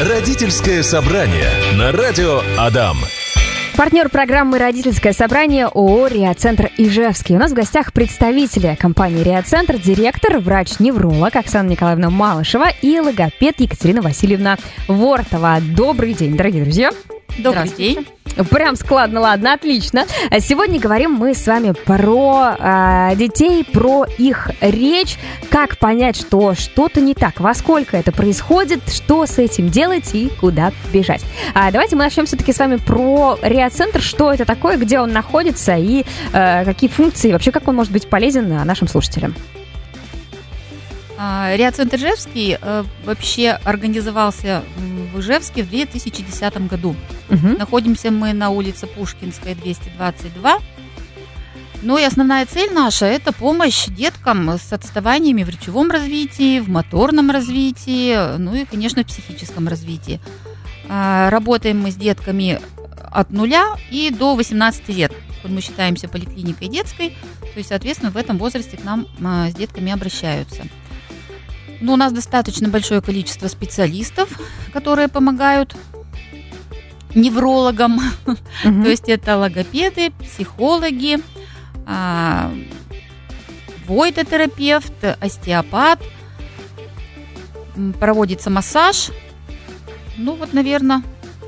Родительское собрание на радио Адам. Партнер программы «Родительское собрание» ООО «Реоцентр Ижевский». У нас в гостях представители компании «Реоцентр», директор, врач-невролог Оксана Николаевна Малышева и логопед Екатерина Васильевна Вортова. Добрый день, дорогие друзья. Добрый день. Прям складно, ладно, отлично. Сегодня говорим мы с вами про э, детей, про их речь, как понять, что что-то не так, во сколько это происходит, что с этим делать и куда бежать. А давайте мы начнем все-таки с вами про реоцентр, что это такое, где он находится? И э, какие функции, вообще как он может быть полезен нашим слушателям. А, Реоцентр Ижевский э, вообще организовался в Ижевске в 2010 году. Угу. Находимся мы на улице Пушкинская, 222. Ну и основная цель наша – это помощь деткам с отставаниями в речевом развитии, в моторном развитии, ну и, конечно, в психическом развитии. А, работаем мы с детками от нуля и до 18 лет. Мы считаемся поликлиникой детской, то есть, соответственно, в этом возрасте к нам а, с детками обращаются – ну, у нас достаточно большое количество специалистов, которые помогают неврологам. Угу. То есть это логопеды, психологи, а, войдотерапевт, остеопат. Проводится массаж. Ну, вот, наверное,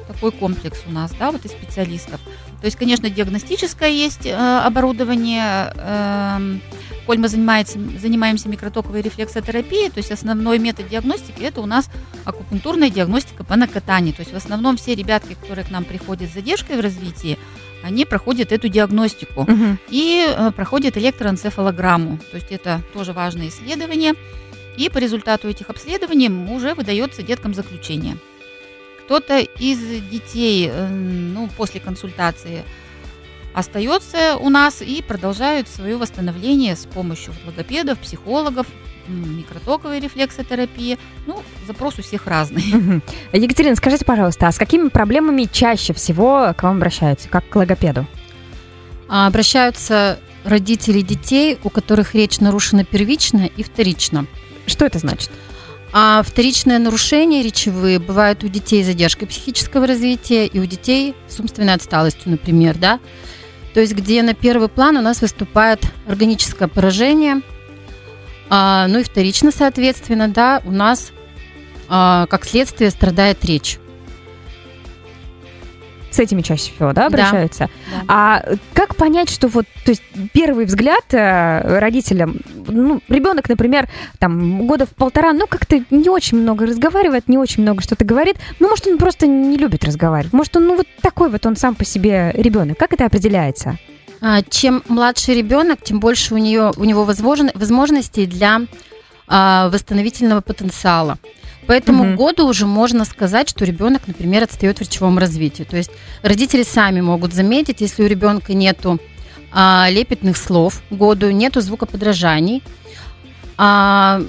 такой комплекс у нас, да, вот из специалистов. То есть, конечно, диагностическое есть э, оборудование, э, коль мы занимаемся, занимаемся микротоковой рефлексотерапией, то есть основной метод диагностики это у нас акупунктурная диагностика по накатанию. То есть в основном все ребятки, которые к нам приходят с задержкой в развитии, они проходят эту диагностику угу. и э, проходят электроэнцефалограмму. То есть это тоже важное исследование. И по результату этих обследований уже выдается деткам заключение. Кто-то из детей э, ну, после консультации остается у нас и продолжают свое восстановление с помощью логопедов, психологов, микротоковой рефлексотерапии. Ну, запрос у всех разный. Екатерина, скажите, пожалуйста, а с какими проблемами чаще всего к вам обращаются, как к логопеду? А, обращаются родители детей, у которых речь нарушена первично и вторично. Что это значит? А вторичные нарушения речевые бывают у детей с задержкой психического развития и у детей с умственной отсталостью, например, да. То есть где на первый план у нас выступает органическое поражение, а, ну и вторично, соответственно, да, у нас а, как следствие страдает речь с этими чаще всего, да, обращаются. Да. А как понять, что вот, то есть первый взгляд э, родителям, ну, ребенок, например, там года в полтора, ну как-то не очень много разговаривает, не очень много что-то говорит, ну может он просто не любит разговаривать, может он ну вот такой вот он сам по себе ребенок. Как это определяется? А, чем младше ребенок, тем больше у нее у него возможностей для а, восстановительного потенциала. По этому угу. году уже можно сказать, что ребенок, например, отстает в речевом развитии. То есть родители сами могут заметить, если у ребенка нету а, лепетных слов году, нету звукоподражаний. А,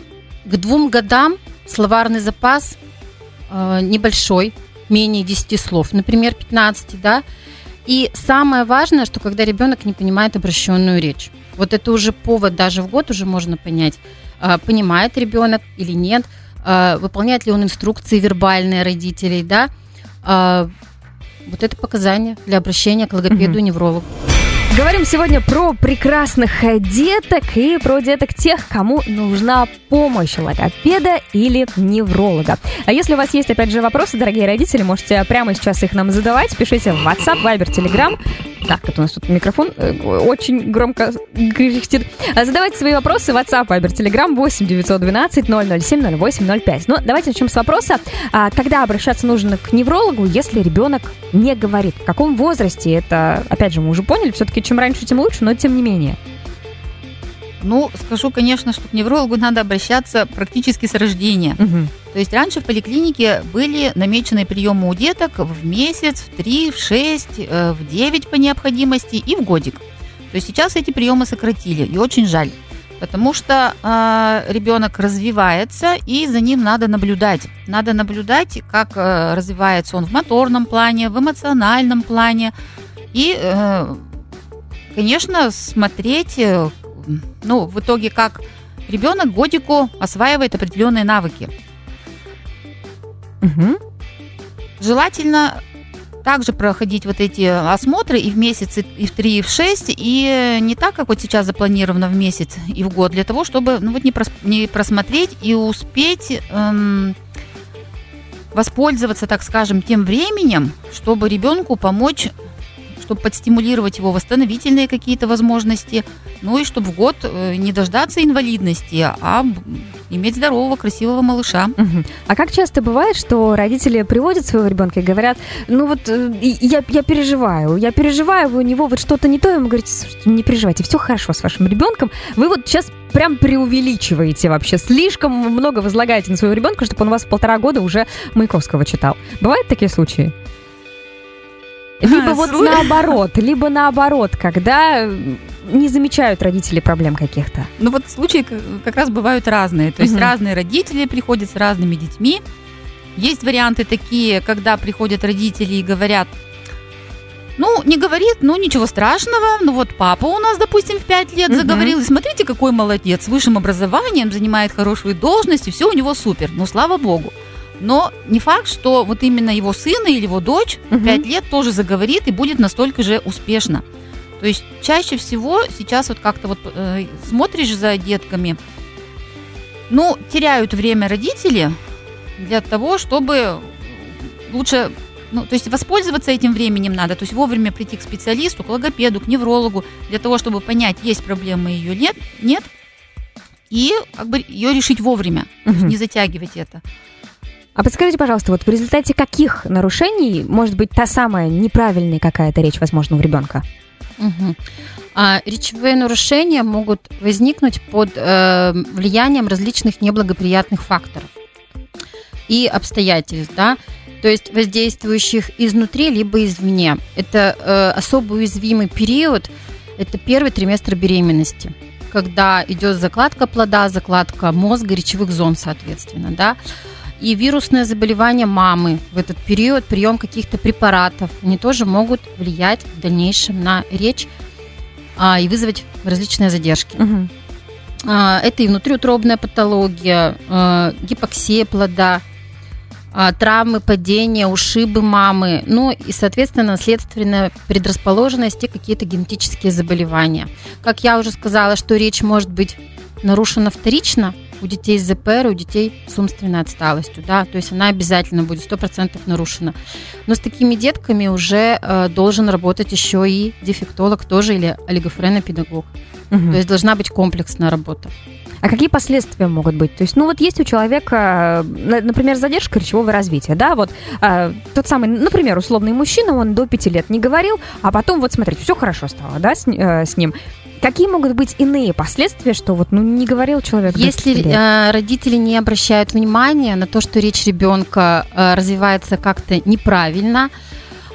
к двум годам словарный запас а, небольшой, менее 10 слов, например, 15, да. И самое важное, что когда ребенок не понимает обращенную речь. Вот это уже повод даже в год уже можно понять, а, понимает ребенок или нет – выполняет ли он инструкции вербальные родителей, да, а, вот это показания для обращения к логопеду-неврологу. Говорим сегодня про прекрасных деток и про деток тех, кому нужна помощь логопеда или невролога. А если у вас есть, опять же, вопросы, дорогие родители, можете прямо сейчас их нам задавать. Пишите в WhatsApp, Viber, Telegram. Так, это у нас тут микрофон э, очень громко кряхтит. А задавайте свои вопросы в WhatsApp, Viber, Telegram 8 912 007 08 05. Ну, давайте начнем с вопроса. А, когда обращаться нужно к неврологу, если ребенок не говорит? В каком возрасте? Это, опять же, мы уже поняли, все-таки чем раньше, тем лучше, но тем не менее. Ну, скажу, конечно, что к неврологу надо обращаться практически с рождения. Угу. То есть раньше в поликлинике были намечены приемы у деток в месяц, в три, в шесть, э, в девять по необходимости и в годик. То есть сейчас эти приемы сократили, и очень жаль. Потому что э, ребенок развивается, и за ним надо наблюдать. Надо наблюдать, как э, развивается он в моторном плане, в эмоциональном плане. И э, конечно, смотреть, э, ну, в итоге, как ребенок годику осваивает определенные навыки. Угу. желательно также проходить вот эти осмотры и в месяц, и в три, и в шесть, и не так, как вот сейчас запланировано в месяц и в год, для того, чтобы ну, вот не, прос, не просмотреть и успеть эм, воспользоваться, так скажем, тем временем, чтобы ребенку помочь чтобы подстимулировать его восстановительные какие-то возможности, ну и чтобы в год э, не дождаться инвалидности, а иметь здорового, красивого малыша. А как часто бывает, что родители приводят своего ребенка и говорят, ну вот э, я, я переживаю, я переживаю, у него вот что-то не то, ему говорите, не переживайте, все хорошо с вашим ребенком, вы вот сейчас прям преувеличиваете вообще, слишком много возлагаете на своего ребенка, чтобы он вас полтора года уже Маяковского читал. Бывают такие случаи? Либо а, вот слу... наоборот, либо наоборот, когда не замечают родители проблем каких-то. Ну вот случаи как раз бывают разные. То есть угу. разные родители приходят с разными детьми. Есть варианты такие, когда приходят родители и говорят, ну, не говорит, ну, ничего страшного. Ну, вот папа у нас, допустим, в 5 лет заговорил. И смотрите, какой молодец. С высшим образованием, занимает хорошую должность, и все у него супер. Ну, слава богу. Но не факт, что вот именно его сын или его дочь в 5 лет тоже заговорит и будет настолько же успешно. То есть чаще всего сейчас вот как-то вот э, смотришь за детками, ну, теряют время родители для того, чтобы лучше, ну, то есть воспользоваться этим временем надо, то есть вовремя прийти к специалисту, к логопеду, к неврологу, для того, чтобы понять, есть проблема ее нет, нет, и как бы ее решить вовремя, угу. не затягивать это. А подскажите, пожалуйста, вот в результате каких нарушений может быть та самая неправильная какая-то речь, возможно, у ребенка? Угу. А речевые нарушения могут возникнуть под э, влиянием различных неблагоприятных факторов и обстоятельств, да, то есть воздействующих изнутри либо извне. Это э, особо уязвимый период, это первый триместр беременности, когда идет закладка плода, закладка мозга, речевых зон, соответственно, да и вирусное заболевание мамы в этот период, прием каких-то препаратов, они тоже могут влиять в дальнейшем на речь а, и вызвать различные задержки. Угу. А, это и внутриутробная патология, а, гипоксия плода, а, травмы, падения, ушибы мамы, ну и, соответственно, наследственная предрасположенность и какие-то генетические заболевания. Как я уже сказала, что речь может быть нарушена вторично, у детей с ЗПР, у детей с умственной отсталостью, да, то есть она обязательно будет 100% нарушена. Но с такими детками уже э, должен работать еще и дефектолог тоже или олигофренопедагог. Угу. То есть должна быть комплексная работа. А какие последствия могут быть? То есть, ну вот есть у человека, например, задержка речевого развития, да, вот э, тот самый, например, условный мужчина, он до пяти лет не говорил, а потом вот смотрите, все хорошо стало, да, с, э, с ним. Какие могут быть иные последствия, что вот ну не говорил человек? Если э, родители не обращают внимания на то, что речь ребенка э, развивается как-то неправильно,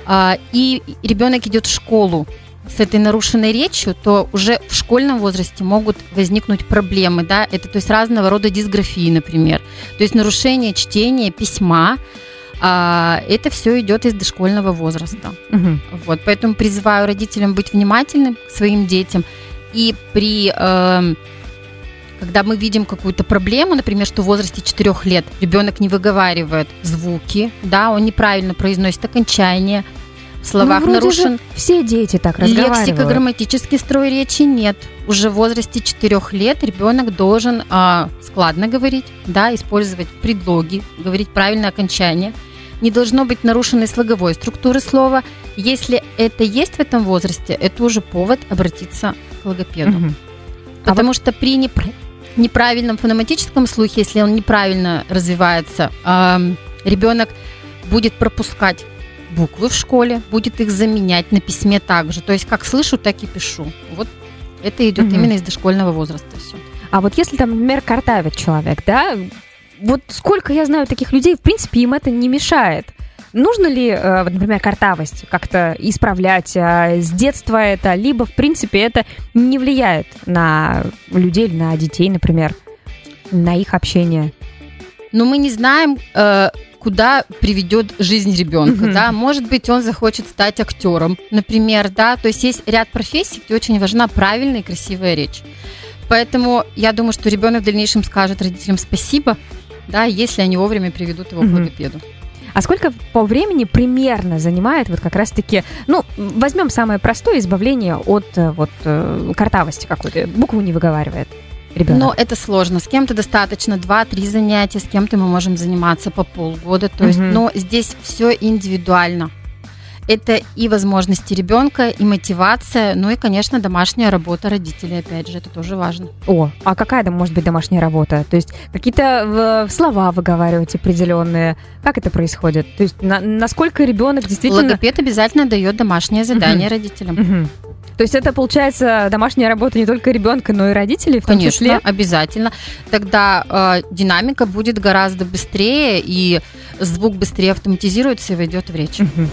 э, и ребенок идет в школу с этой нарушенной речью, то уже в школьном возрасте могут возникнуть проблемы, да, это то есть разного рода дисграфии, например, то есть нарушение чтения, письма, а, это все идет из дошкольного возраста. Угу. Вот, поэтому призываю родителям быть внимательным к своим детям и при э, когда мы видим какую-то проблему, например, что в возрасте 4 лет ребенок не выговаривает звуки, да, он неправильно произносит окончание, в словах ну, нарушен. все дети так разговаривают. Лексика, грамматический строй речи нет. Уже в возрасте 4 лет ребенок должен а, складно говорить, да, использовать предлоги, говорить правильное окончание. Не должно быть нарушенной слоговой структуры слова. Если это есть в этом возрасте, это уже повод обратиться логопеду. Угу. Потому а что при непр... неправильном фонематическом слухе, если он неправильно развивается, э, ребенок будет пропускать буквы в школе, будет их заменять на письме также. То есть как слышу, так и пишу. Вот это идет угу. именно из дошкольного возраста все. А вот если там, например, картавит человек, да, вот сколько я знаю таких людей, в принципе, им это не мешает. Нужно ли, э, например, картавость как-то исправлять э, с детства это, либо, в принципе, это не влияет на людей, на детей, например, на их общение? Но мы не знаем, э, куда приведет жизнь ребенка, mm-hmm. да, может быть, он захочет стать актером, например, да, то есть есть ряд профессий, где очень важна правильная и красивая речь. Поэтому я думаю, что ребенок в дальнейшем скажет родителям спасибо, да, если они вовремя приведут его mm-hmm. к логопеду. А сколько по времени примерно занимает вот как раз-таки, ну, возьмем самое простое избавление от э, вот э, картавости какой-то, букву не выговаривает ребенок? Но это сложно. С кем-то достаточно 2-3 занятия, с кем-то мы можем заниматься по полгода. То есть, Мгм. но здесь все индивидуально. Это и возможности ребенка, и мотивация, ну и, конечно, домашняя работа родителей, опять же, это тоже важно. О, а какая там может быть домашняя работа? То есть какие-то слова выговаривать определенные? Как это происходит? То есть на- насколько ребенок действительно... Логопед обязательно дает домашнее задание родителям. Мгм. То есть это получается домашняя работа не только ребенка, но и родителей в том Конечно, числе? обязательно. Тогда э, динамика будет гораздо быстрее, и звук быстрее автоматизируется и войдет в речь. Мгм.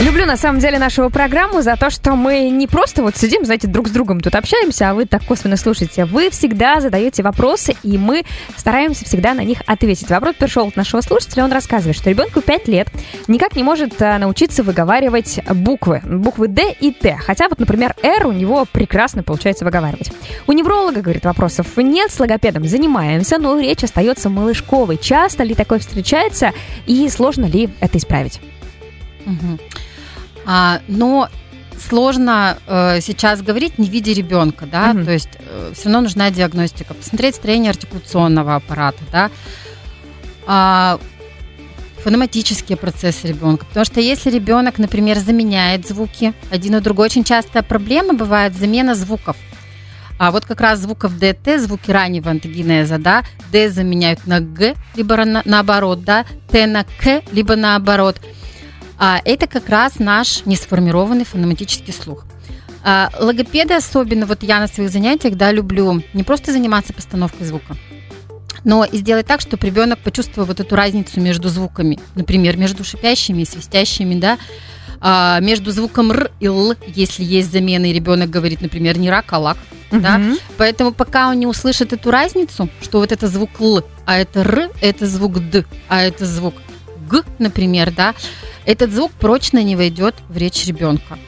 Люблю на самом деле нашу программу за то, что мы не просто вот сидим, знаете, друг с другом тут общаемся, а вы так косвенно слушаете. Вы всегда задаете вопросы, и мы стараемся всегда на них ответить. Вопрос пришел от нашего слушателя, он рассказывает, что ребенку 5 лет никак не может а, научиться выговаривать буквы, буквы Д и Т. Хотя вот, например, Р у него прекрасно получается выговаривать. У невролога, говорит, вопросов нет, с логопедом занимаемся, но речь остается малышковой. Часто ли такое встречается и сложно ли это исправить? Мгм. А, но сложно э, сейчас говорить, не видя ребенка, да, Мгм. то есть все равно нужна диагностика, посмотреть строение артикуляционного аппарата, да, А, фонематические процессы ребенка, потому что если ребенок, например, заменяет звуки один и другой, очень часто проблема бывает замена звуков. А вот как раз звуков Д, Т, звуки раннего антогенеза, да, Д заменяют на Г, либо на- наоборот, да, Т на К, либо наоборот. А это как раз наш несформированный фонематический слух. А, логопеды особенно, вот я на своих занятиях, да, люблю не просто заниматься постановкой звука, но и сделать так, чтобы ребенок почувствовал вот эту разницу между звуками, например, между шипящими и свистящими, да, а, между звуком р и л, если есть замена, и ребенок говорит, например, не рак, а лак, да, Мгм. Поэтому пока он не услышит эту разницу, что вот это звук Л, а это Р, это звук Д, а это звук Г, например, да, этот звук прочно не войдет в речь ребенка.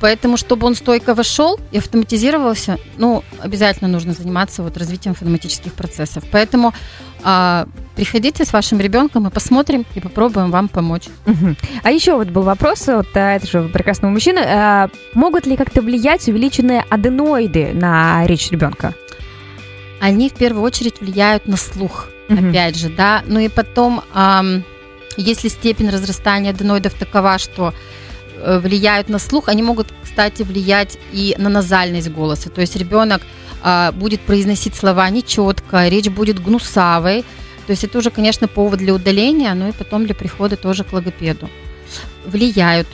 Поэтому, чтобы он стойко вошел и автоматизировался, ну, обязательно нужно заниматься вот развитием фонематических процессов. Поэтому а, приходите с вашим ребенком и посмотрим и попробуем вам помочь. Мгм. А еще вот был вопрос от а, этого прекрасного мужчины. А, могут ли как-то влиять увеличенные аденоиды на речь ребенка? Они в первую очередь влияют на слух. Мгм. опять же, да. Ну и потом, ам, если степень разрастания аденоидов такова, что э, влияют на слух, они могут, кстати, влиять и на назальность голоса. То есть ребенок а, будет произносить слова нечетко, речь будет гнусавой. То есть это уже, конечно, повод для удаления, но и потом для прихода тоже к логопеду. Влияют.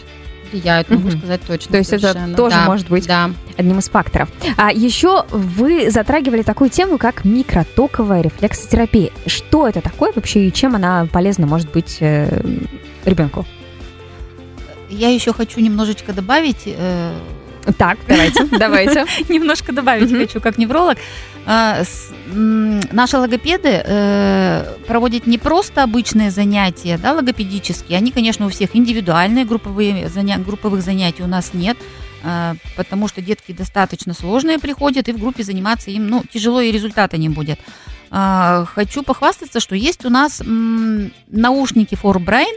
Влияют, могу Мгм. сказать точно. То есть это совершенно. тоже Да, может быть Да. одним из факторов. А еще вы затрагивали такую тему, как микротоковая рефлексотерапия. Что это такое вообще и чем она полезна может быть э, ребенку? Я еще хочу немножечко добавить, э, Так, давайте, давайте. немножко добавить хочу как невролог. А, Наши логопеды э, проводят не просто обычные занятия, да, логопедические. Они, конечно, у всех индивидуальные, групповые групповых занятий у нас нет, а, потому что детки достаточно сложные приходят, и в группе заниматься им ну, тяжело, и результата не будет. А, Хочу похвастаться, что есть у нас наушники For Brain,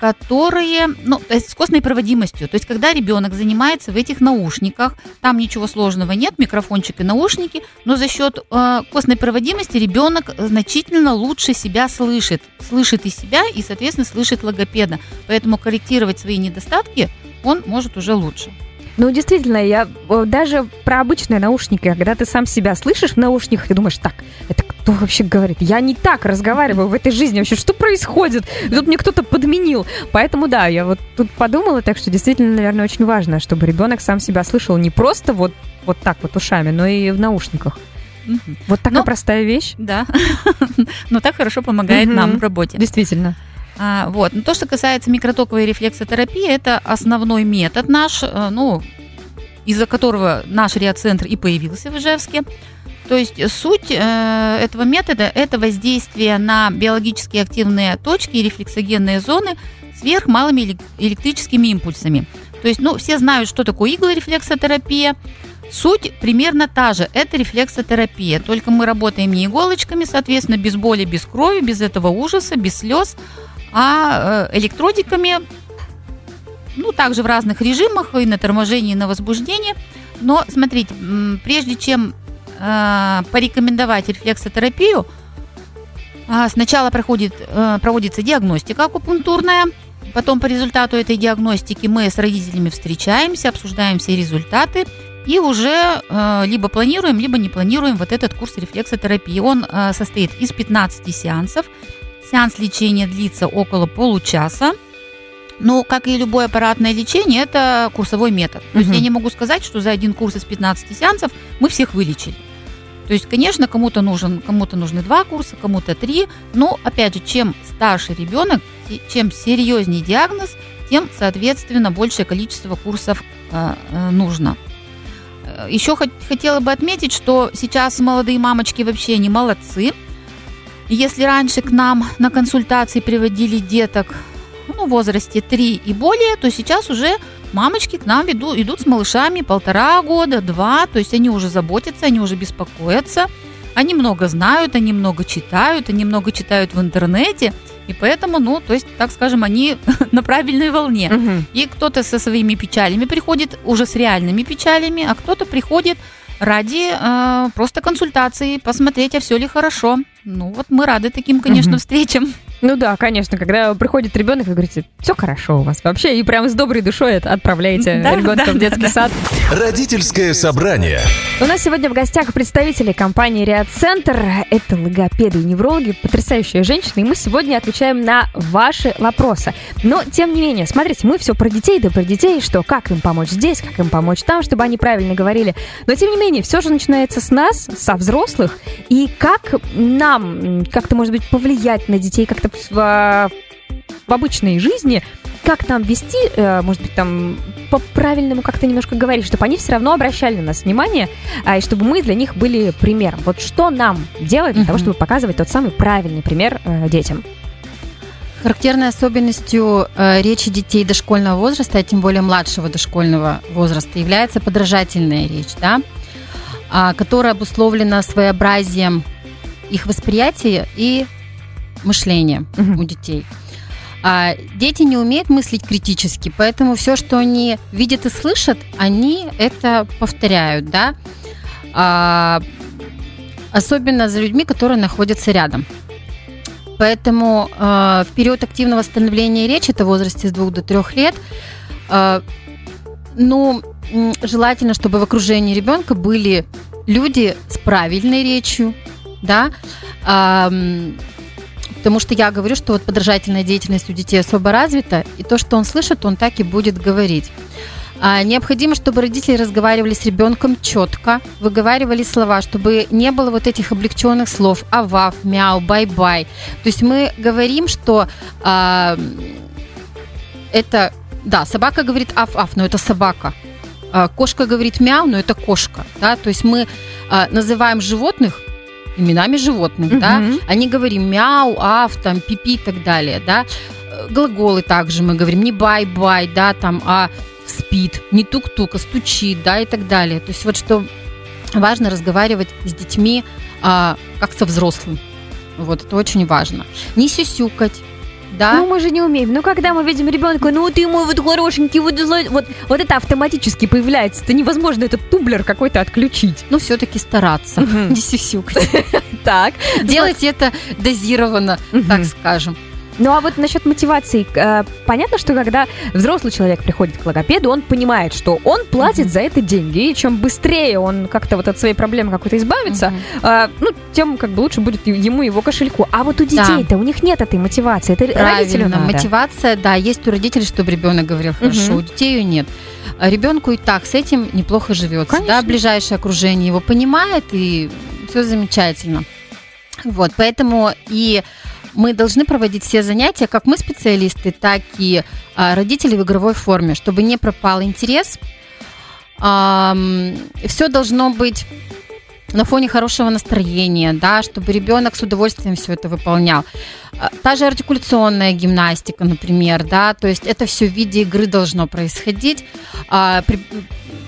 которые, ну, то есть с костной проводимостью. То есть, когда ребенок занимается в этих наушниках, там ничего сложного нет, микрофончик и наушники, но за счет э, костной проводимости ребенок значительно лучше себя слышит, слышит и себя, и, соответственно, слышит логопеда. Поэтому корректировать свои недостатки он может уже лучше. Ну, действительно, я даже про обычные наушники, когда ты сам себя слышишь в наушниках, ты думаешь, так, это кто вообще говорит? Я не так разговариваю в этой жизни. Вообще, что происходит? Тут мне кто-то подменил. Поэтому, да, я вот тут подумала, так что действительно, наверное, очень важно, чтобы ребенок сам себя слышал не просто вот, вот так вот ушами, но и в наушниках. Вот такая Ну, простая вещь. Да, но так хорошо помогает нам в работе. Действительно. А, вот. Но то, что касается микротоковой рефлексотерапии, это основной метод наш, э, ну, из-за которого наш реацентр и появился в Ижевске. То есть суть э, этого метода – это воздействие на биологически активные точки и рефлексогенные зоны сверхмалыми элек- электрическими импульсами. То есть, ну, все знают, что такое иглорефлексотерапия. Суть примерно та же. Это рефлексотерапия. Только мы работаем не иголочками, соответственно, без боли, без крови, без этого ужаса, без слез, а э, электродиками, ну, также в разных режимах, и на торможении, и на возбуждении. Но, смотрите, прежде чем э, порекомендовать рефлексотерапию, э, сначала проходит, проводится диагностика акупунктурная, потом по результату этой диагностики мы с родителями встречаемся, обсуждаем все результаты, и уже э, либо планируем, либо не планируем вот этот курс рефлексотерапии. Он э, состоит из 15 сеансов. Сеанс лечения длится около получаса. Ну, как и любое аппаратное лечение, это курсовой метод. То есть я не могу сказать, что за один курс из 15 сеансов мы всех вылечили. То есть, конечно, кому-то нужен, кому-то нужны два курса, кому-то три. Но, опять же, чем старше ребенок, чем серьезнее диагноз, тем, соответственно, большее количество курсов э, э, нужно. Еще хотела бы отметить, что сейчас молодые мамочки вообще не молодцы. Если раньше к нам на консультации приводили деток ну, в возрасте 3 и более, то сейчас уже мамочки к нам веду, идут с малышами полтора года, два, то есть они уже заботятся, они уже беспокоятся, они много знают, они много читают, они много читают в интернете, и поэтому, ну, то есть, так скажем, они на правильной волне. Угу. И кто-то со своими печалями приходит уже с реальными печалями, а кто-то приходит ради э, просто консультации, посмотреть, а все ли хорошо. Ну вот мы рады таким, конечно, угу. встречам. Ну да, конечно, когда приходит ребенок, вы говорите, все хорошо у вас вообще, и прям с доброй душой отправляете да, ребенка да, в детский да, сад. Родительское собрание. У нас сегодня в гостях представители компании Риад Центр. Это логопеды и неврологи, потрясающие женщины, и мы сегодня отвечаем на ваши вопросы. Но, тем не менее, смотрите, мы все про детей, да про детей, что как им помочь здесь, как им помочь там, чтобы они правильно говорили. Но, тем не менее, все же начинается с нас, со взрослых, и как нам как-то, может быть, повлиять на детей, как-то в, в обычной жизни, как нам вести, э, может быть, там по-правильному как-то немножко говорить, чтобы они все равно обращали на нас внимание, а, и чтобы мы для них были примером. Вот что нам делать для mm-hmm. того, чтобы показывать тот самый правильный пример э, детям? Характерной особенностью э, речи детей дошкольного возраста, а тем более младшего дошкольного возраста, является подражательная речь, да, а, которая обусловлена своеобразием их восприятия и мышления угу. у детей. А дети не умеют мыслить критически, поэтому все, что они видят и слышат, они это повторяют, да. А, особенно за людьми, которые находятся рядом. Поэтому э, в период активного становления речи, это в возрасте с 2 до 3 лет, э, ну, желательно, чтобы в окружении ребенка были люди с правильной речью, да, э, Потому что я говорю, что вот подражательная деятельность у детей особо развита, и то, что он слышит, он так и будет говорить. А, необходимо, чтобы родители разговаривали с ребенком четко, выговаривали слова, чтобы не было вот этих облегченных слов авав, мяу, бай-бай. То есть мы говорим, что а, это, да, собака говорит аф-аф, но это собака. А, кошка говорит мяу, но это кошка. Да? То есть мы а, называем животных именами животных, угу. да, они говорим мяу, аф, там, пипи и так далее, да. Глаголы также мы говорим не бай-бай, да, там, а спит, не тук-тук, а стучит, да, и так далее. То есть вот что важно разговаривать с детьми а, как со взрослым. Вот, это очень важно. Не сюсюкать, да? Ну, мы же не умеем. Ну, когда мы видим ребенка, ну, ты мой вот хорошенький, вот, вот, вот это автоматически появляется. Это невозможно этот тублер какой-то отключить. Ну, все-таки стараться, не сисюкать. Так. Делать это дозированно, так скажем. Ну а вот насчет мотивации, э, понятно, что когда взрослый человек приходит к логопеду, он понимает, что он платит mm-hmm. за это деньги, и чем быстрее он как-то вот от своей проблемы какой-то избавится, mm-hmm. ну тем как бы лучше будет ему его кошельку. А вот у детей-то да. у них нет этой мотивации, это Правильно. родителю надо. мотивация, да, есть у родителей, чтобы ребенок говорил хорошо, mm-hmm. у детей ее нет. А ребенку и так с этим неплохо живется, Конечно. да, ближайшее окружение его понимает и все замечательно. Вот, поэтому и мы должны проводить все занятия, как мы специалисты, так и а, родители в игровой форме, чтобы не пропал интерес. Все должно быть на фоне хорошего настроения, да, чтобы ребенок с удовольствием все это выполнял. А, та же артикуляционная гимнастика, например, да, то есть это все в виде игры должно происходить. А,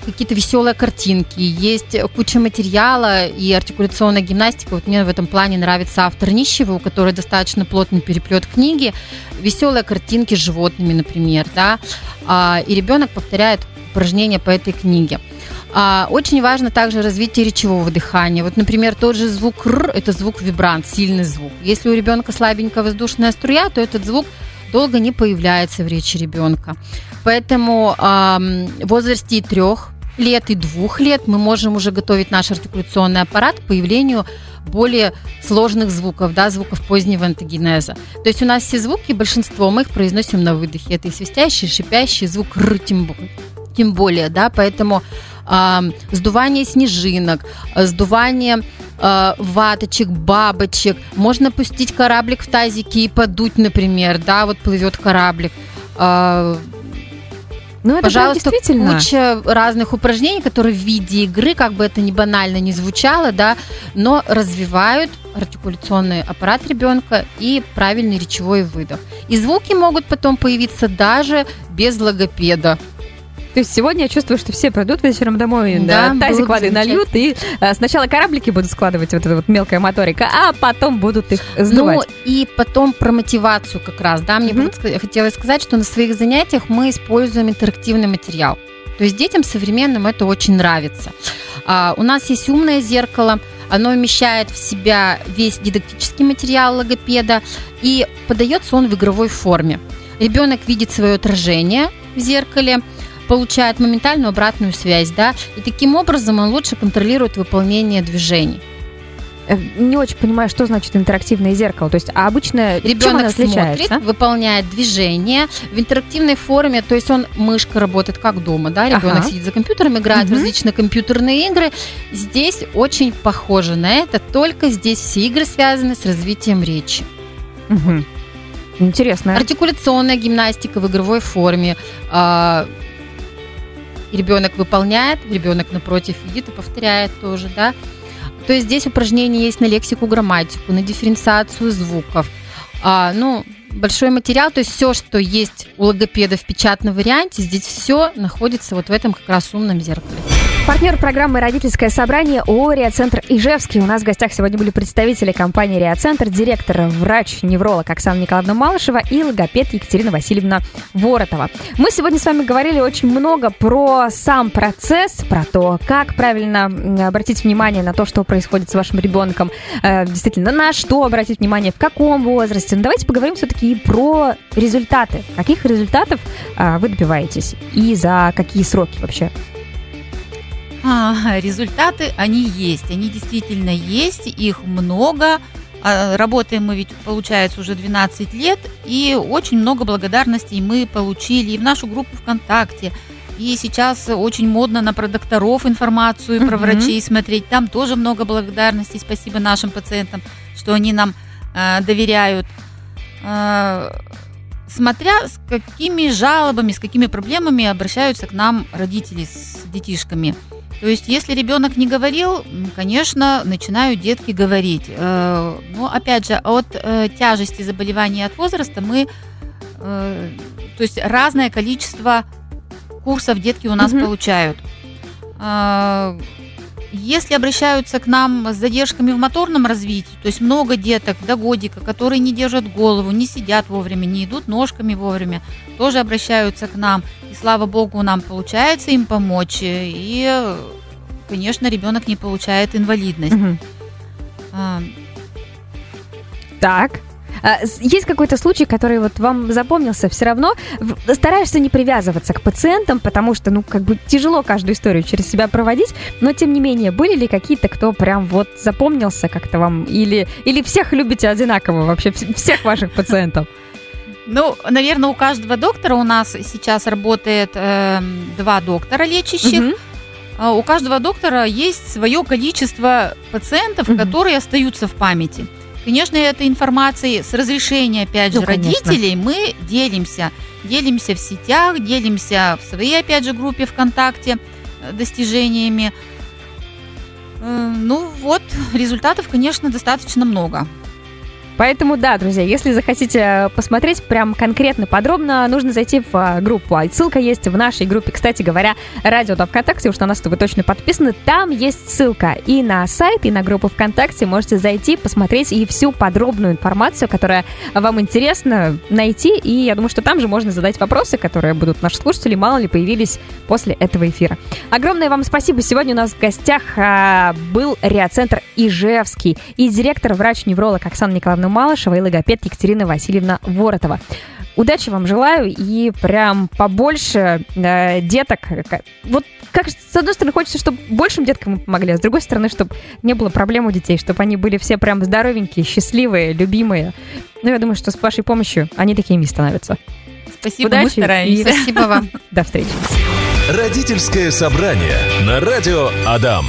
какие-то веселые картинки, есть куча материала и артикуляционная гимнастика. Вот мне в этом плане нравится автор Нищего, у которой достаточно плотный переплет книги, веселые картинки с животными, например, да, а, и ребенок повторяет упражнения по этой книге. А, очень важно также развитие речевого дыхания. Вот, например, тот же звук «р» – это звук вибрант, сильный звук. Если у ребенка слабенькая воздушная струя, то этот звук долго не появляется в речи ребенка. Поэтому э, в возрасте трех лет и двух лет мы можем уже готовить наш артикуляционный аппарат к появлению более сложных звуков, да, звуков позднего антогенеза. То есть у нас все звуки, большинство мы их произносим на выдохе. Это и свистящий, и шипящий звук «р», тем, тем более, да, поэтому э, сдувание снежинок, сдувание э, ваточек, бабочек, можно пустить кораблик в тазике и подуть, например, да, вот плывет кораблик. Э, ну, это Пожалуйста, действительно. куча разных упражнений, которые в виде игры, как бы это ни банально не звучало, да, но развивают артикуляционный аппарат ребенка и правильный речевой выдох. И звуки могут потом появиться даже без логопеда. То есть сегодня я чувствую, что все придут вечером домой, да, да тазик воды нальют, и а, сначала кораблики будут складывать, вот эта вот мелкая моторика, а потом будут их сдувать. Ну, и потом про мотивацию как раз, да, мне mm-hmm. хотелось сказать, что на своих занятиях мы используем интерактивный материал. То есть детям современным это очень нравится. А, у нас есть умное зеркало, оно вмещает в себя весь дидактический материал логопеда, и подается он в игровой форме. Ребенок видит свое отражение в зеркале, получает моментальную обратную связь, да, и таким образом он лучше контролирует выполнение движений э, не очень понимаю, что значит интерактивное зеркало. То есть, а обычно ребенок смотрит, выполняет движение в интерактивной форме, то есть он мышка работает как дома, да, ребенок ага. сидит за компьютером, играет угу. в различные компьютерные игры. Здесь очень похоже на это, только здесь все игры связаны с развитием речи. Угу. Интересно. Артикуляционная гимнастика в игровой форме. А, ребенок выполняет, ребенок напротив видит и повторяет тоже, да. То есть здесь упражнения есть на лексику, грамматику, на дифференциацию звуков. А, ну, большой материал, то есть все, что есть у логопеда в печатном варианте, здесь все находится вот в этом как раз умном зеркале. Партнер программы «Родительское собрание» ООО «Реоцентр Ижевский». У нас в гостях сегодня были представители компании «Реоцентр», директор, врач-невролог Оксана Николаевна Малышева и логопед Екатерина Васильевна Воротова. Мы сегодня с вами говорили очень много про сам процесс, про то, как правильно обратить внимание на то, что происходит с вашим ребенком, э, действительно, на что обратить внимание, в каком возрасте. Но давайте поговорим все-таки и про результаты. Каких результатов э, вы добиваетесь и за какие сроки вообще? А, результаты, они есть, они действительно есть, их много. А, работаем мы ведь, получается, уже 12 лет, и очень много благодарностей мы получили и в нашу группу ВКонтакте, и сейчас очень модно на про докторов информацию про врачей смотреть. Там тоже много благодарностей. Спасибо нашим пациентам, что они нам э, доверяют. Э, смотря с какими жалобами, с какими проблемами обращаются к нам родители с детишками. То есть, если ребенок не говорил, конечно, начинают детки говорить. Э, но, опять же, от э, тяжести заболевания от возраста мы, э, то есть, разное количество курсов детки у нас mm получают. Если обращаются к нам с задержками в моторном развитии, то есть много деток до годика, которые не держат голову, не сидят вовремя, не идут ножками вовремя, тоже обращаются к нам. И слава богу, нам получается им помочь. И, конечно, ребенок не получает инвалидность. Угу. А... Так. А, есть какой-то случай, который вот вам запомнился, все равно стараешься не привязываться к пациентам, потому что, ну, как бы тяжело каждую историю через себя проводить, но тем не менее, были ли какие-то, кто прям вот запомнился как-то вам, или, или всех любите одинаково вообще, всех ваших пациентов? Ну, наверное, у каждого доктора у нас сейчас работает э, два доктора лечащих. Угу. У каждого доктора есть свое количество пациентов, угу. которые остаются в памяти. Конечно, этой информацией с разрешения, опять же, ну, родителей мы делимся. Делимся в сетях, делимся в своей, опять же, группе ВКонтакте э, достижениями. Э, ну вот, результатов, конечно, достаточно много. Поэтому, да, друзья, если захотите посмотреть прям конкретно, подробно, нужно зайти в а, группу. А ссылка есть в нашей группе, кстати говоря, радио там ВКонтакте, уж на нас-то вы точно подписаны. Там есть ссылка и на сайт, и на группу ВКонтакте. Можете зайти, посмотреть и всю подробную информацию, которая вам интересна, найти. И я думаю, что там же можно задать вопросы, которые будут наши слушатели, мало ли, появились после этого эфира. Огромное вам спасибо. Сегодня у нас в гостях а, был Реоцентр Ижевский и директор, врач-невролог Оксана Николаевна Малышева и логопед Екатерина Васильевна Воротова. Удачи вам желаю и прям побольше э, деток. Вот как с одной стороны хочется, чтобы большим деткам мы помогли, а с другой стороны, чтобы не было проблем у детей, чтобы они были все прям здоровенькие, счастливые, любимые. Ну, я думаю, что с вашей помощью они такими становятся. Спасибо, Удачи мы стараемся. и Спасибо вам. До встречи. Родительское собрание на радио Адам.